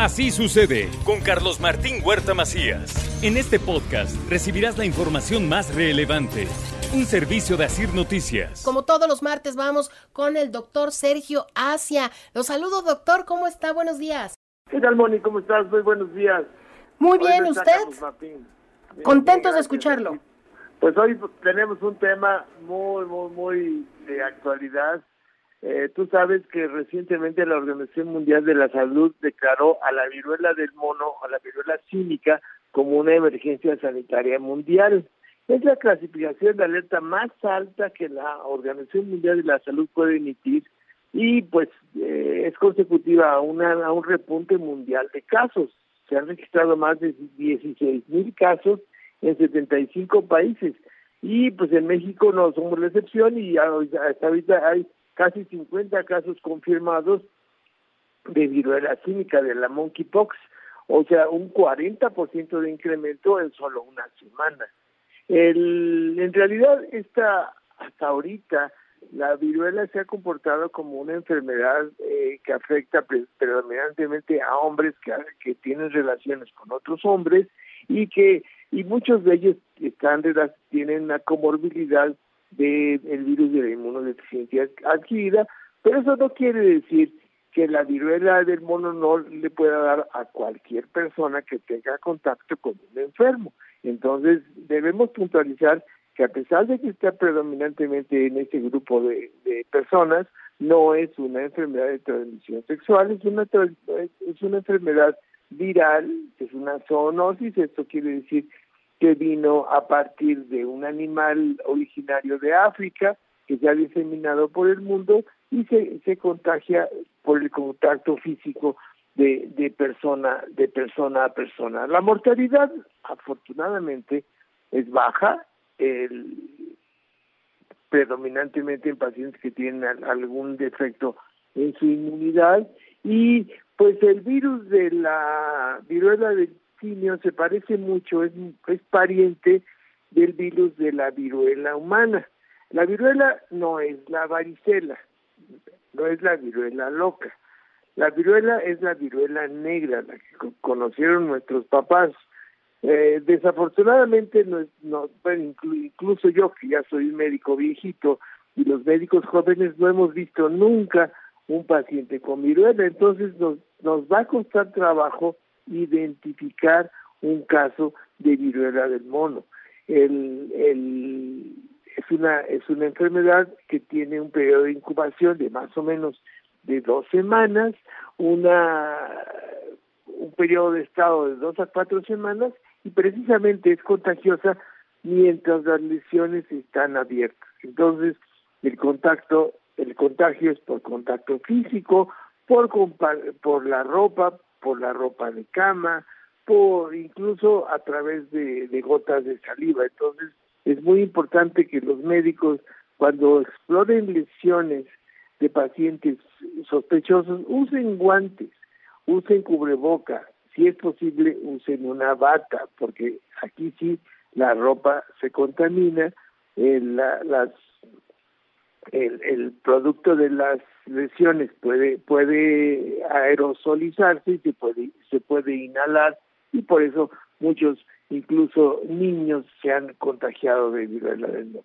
Así sucede con Carlos Martín Huerta Macías. En este podcast recibirás la información más relevante. Un servicio de Asir Noticias. Como todos los martes vamos con el doctor Sergio Asia. Los saludo, doctor. ¿Cómo está? Buenos días. ¿Qué tal, Moni? ¿Cómo estás? Muy buenos días. Muy bien, ¿usted? Contentos de escucharlo. Pues hoy tenemos un tema muy, muy, muy de actualidad. Eh, tú sabes que recientemente la Organización Mundial de la Salud declaró a la viruela del mono, a la viruela cínica, como una emergencia sanitaria mundial. Es la clasificación de alerta más alta que la Organización Mundial de la Salud puede emitir y pues eh, es consecutiva a, una, a un repunte mundial de casos. Se han registrado más de 16 mil casos en 75 países y pues en México no somos la excepción y hasta ahorita hay casi 50 casos confirmados de viruela cínica de la monkeypox, o sea, un 40% de incremento en solo una semana. El, en realidad, esta hasta ahorita la viruela se ha comportado como una enfermedad eh, que afecta predominantemente a hombres que, que tienen relaciones con otros hombres y que y muchos de ellos están tienen una comorbilidad del virus de la inmunodeficiencia adquirida, pero eso no quiere decir que la viruela del mono no le pueda dar a cualquier persona que tenga contacto con un enfermo. Entonces debemos puntualizar que a pesar de que está predominantemente en este grupo de, personas, no es una enfermedad de transmisión sexual, es una, es una enfermedad viral, es una zoonosis, esto quiere decir que vino a partir de un animal originario de África, que se ha diseminado por el mundo y se, se contagia por el contacto físico de, de persona de persona a persona. La mortalidad, afortunadamente, es baja, el, predominantemente en pacientes que tienen algún defecto en su inmunidad y pues el virus de la viruela del se parece mucho, es, es pariente del virus de la viruela humana. La viruela no es la varicela, no es la viruela loca. La viruela es la viruela negra, la que conocieron nuestros papás. Eh, desafortunadamente, no, no, incluso yo, que ya soy un médico viejito, y los médicos jóvenes no hemos visto nunca un paciente con viruela, entonces nos, nos va a costar trabajo identificar un caso de viruela del mono. El, el, es una es una enfermedad que tiene un periodo de incubación de más o menos de dos semanas, una un periodo de estado de dos a cuatro semanas y precisamente es contagiosa mientras las lesiones están abiertas. Entonces, el contacto, el contagio es por contacto físico, por por la ropa, por la ropa de cama, por incluso a través de, gotas de saliva. Entonces, es muy importante que los médicos, cuando exploren lesiones de pacientes sospechosos, usen guantes, usen cubreboca, si es posible, usen una bata, porque aquí sí la ropa se contamina, eh, las el, el producto de las lesiones puede puede aerosolizarse y se puede se puede inhalar y por eso muchos incluso niños se han contagiado de viruela del mono.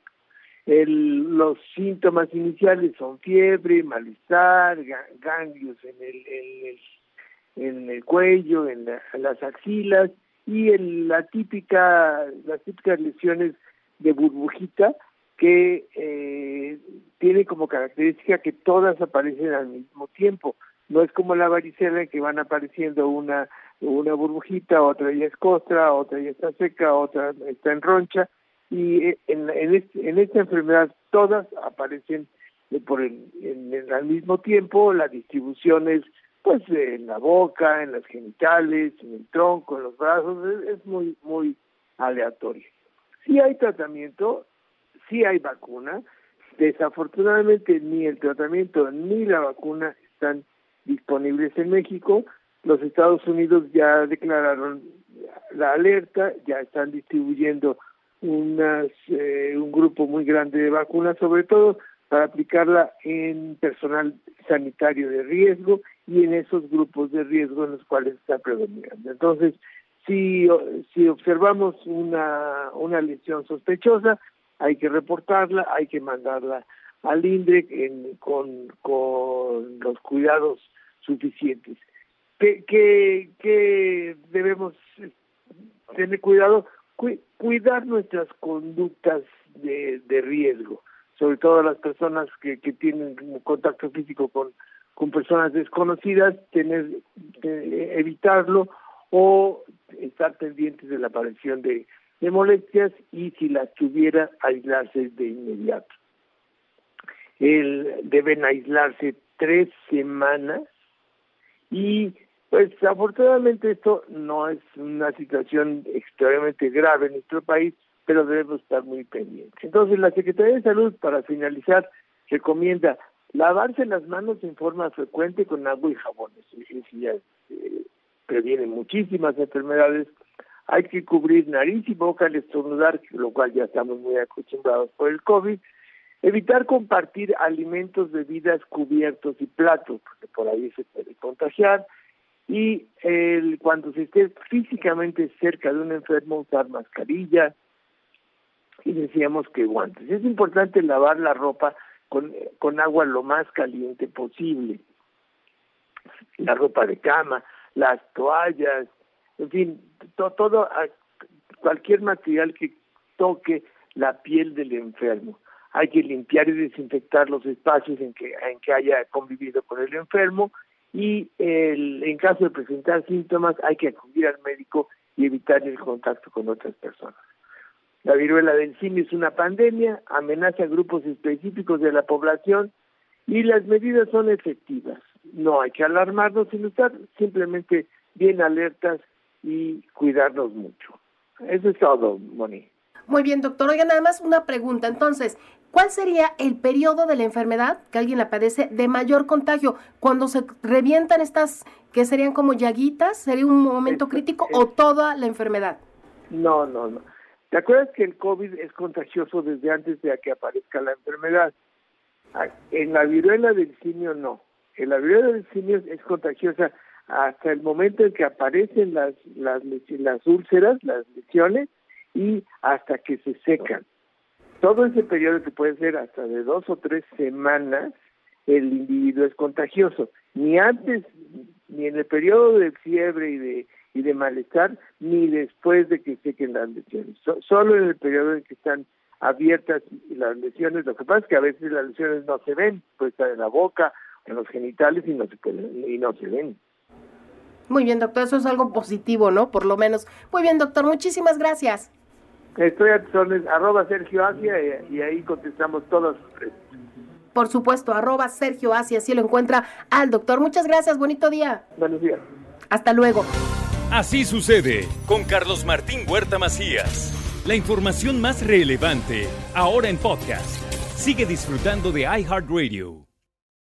El, los síntomas iniciales son fiebre, malestar, ganglios en el, en el, en el cuello, en, las axilas y el, la típica, las típicas lesiones de burbujita que eh, tiene como característica que todas aparecen al mismo tiempo. No es como la varicela que van apareciendo una una burbujita, otra ya es costra, otra ya está seca, otra está en roncha y eh, en, en, este, en esta enfermedad todas aparecen por el, en, al mismo tiempo, la distribución es pues en la boca, en las genitales, en el tronco, en los brazos, es, muy, muy aleatorio. Si hay tratamiento, si hay vacuna, desafortunadamente ni el tratamiento ni la vacuna están disponibles en México. Los Estados Unidos ya declararon la alerta, ya están distribuyendo unas, eh, un grupo muy grande de vacunas, sobre todo para aplicarla en personal sanitario de riesgo y en esos grupos de riesgo en los cuales está predominando. Entonces, si, si observamos una lesión sospechosa, hay que reportarla, hay que mandarla al INDRE con, con los cuidados suficientes. ¿Qué, qué, qué debemos tener cuidado? cuidar nuestras conductas de, de riesgo sobre todo las personas que, que tienen contacto físico con, con personas desconocidas, tener evitarlo o estar pendientes de la aparición de, de molestias y si las tuviera aislarse de inmediato. El, deben aislarse tres semanas y pues afortunadamente esto no es una situación extremadamente grave en nuestro país, pero debemos estar muy pendientes. Entonces, la Secretaría de Salud, para finalizar, recomienda lavarse las manos en forma frecuente con agua y jabones. Eso ya eh, previene muchísimas enfermedades. Hay que cubrir nariz y boca al estornudar, lo cual ya estamos muy acostumbrados por el COVID. Evitar compartir alimentos, bebidas, cubiertos y platos, porque por ahí se puede contagiar. Y el, cuando se esté físicamente cerca de un enfermo, usar mascarilla, y decíamos que guantes. Es importante lavar la ropa con, con agua lo más caliente posible. La ropa de cama, las toallas, en fin, todo, cualquier material que toque la piel del enfermo. Hay que limpiar y desinfectar los espacios en que, en que haya convivido con el enfermo y el, en caso de presentar síntomas hay que acudir al médico y evitar el contacto con otras personas. La viruela del simio es una pandemia, amenaza a grupos específicos de la población y las medidas son efectivas. No hay que alarmarnos, sino estar simplemente bien alertas y cuidarnos mucho. Eso es todo, Moni. Muy bien, doctor. Oiga, nada más una pregunta. Entonces, ¿cuál sería el periodo de la enfermedad que alguien la padece de mayor contagio? Cuando se revientan estas que serían como llaguitas, ¿sería un momento crítico o toda la enfermedad? No, no, no. ¿Te acuerdas que el COVID es contagioso desde antes de que aparezca la enfermedad? Ah, en la viruela del simio no. En la viruela del simio es contagiosa hasta el momento en que aparecen las, las, las úlceras, las lesiones, y hasta que se secan. Todo ese periodo que puede ser hasta de dos o tres semanas, el individuo es contagioso. Ni antes, ni en el periodo de fiebre y de y de malestar, ni después de que sequen las lesiones. solo en el periodo en que están abiertas las lesiones, lo que pasa es que a veces las lesiones no se ven, puede estar en la boca, en los genitales y no se, y no se ven. Muy bien, doctor, eso es algo positivo, ¿no? Por lo menos. Muy bien, doctor, muchísimas gracias. Estoy a tus arroba Sergio Asia, y, ahí contestamos todos. Por supuesto, arroba Sergio Asia, así lo encuentra al doctor. Muchas gracias, bonito día. Buenos días. Hasta luego. Así sucede con Carlos Martín Huerta Macías. La información más relevante, ahora en podcast. Sigue disfrutando de iHeartRadio.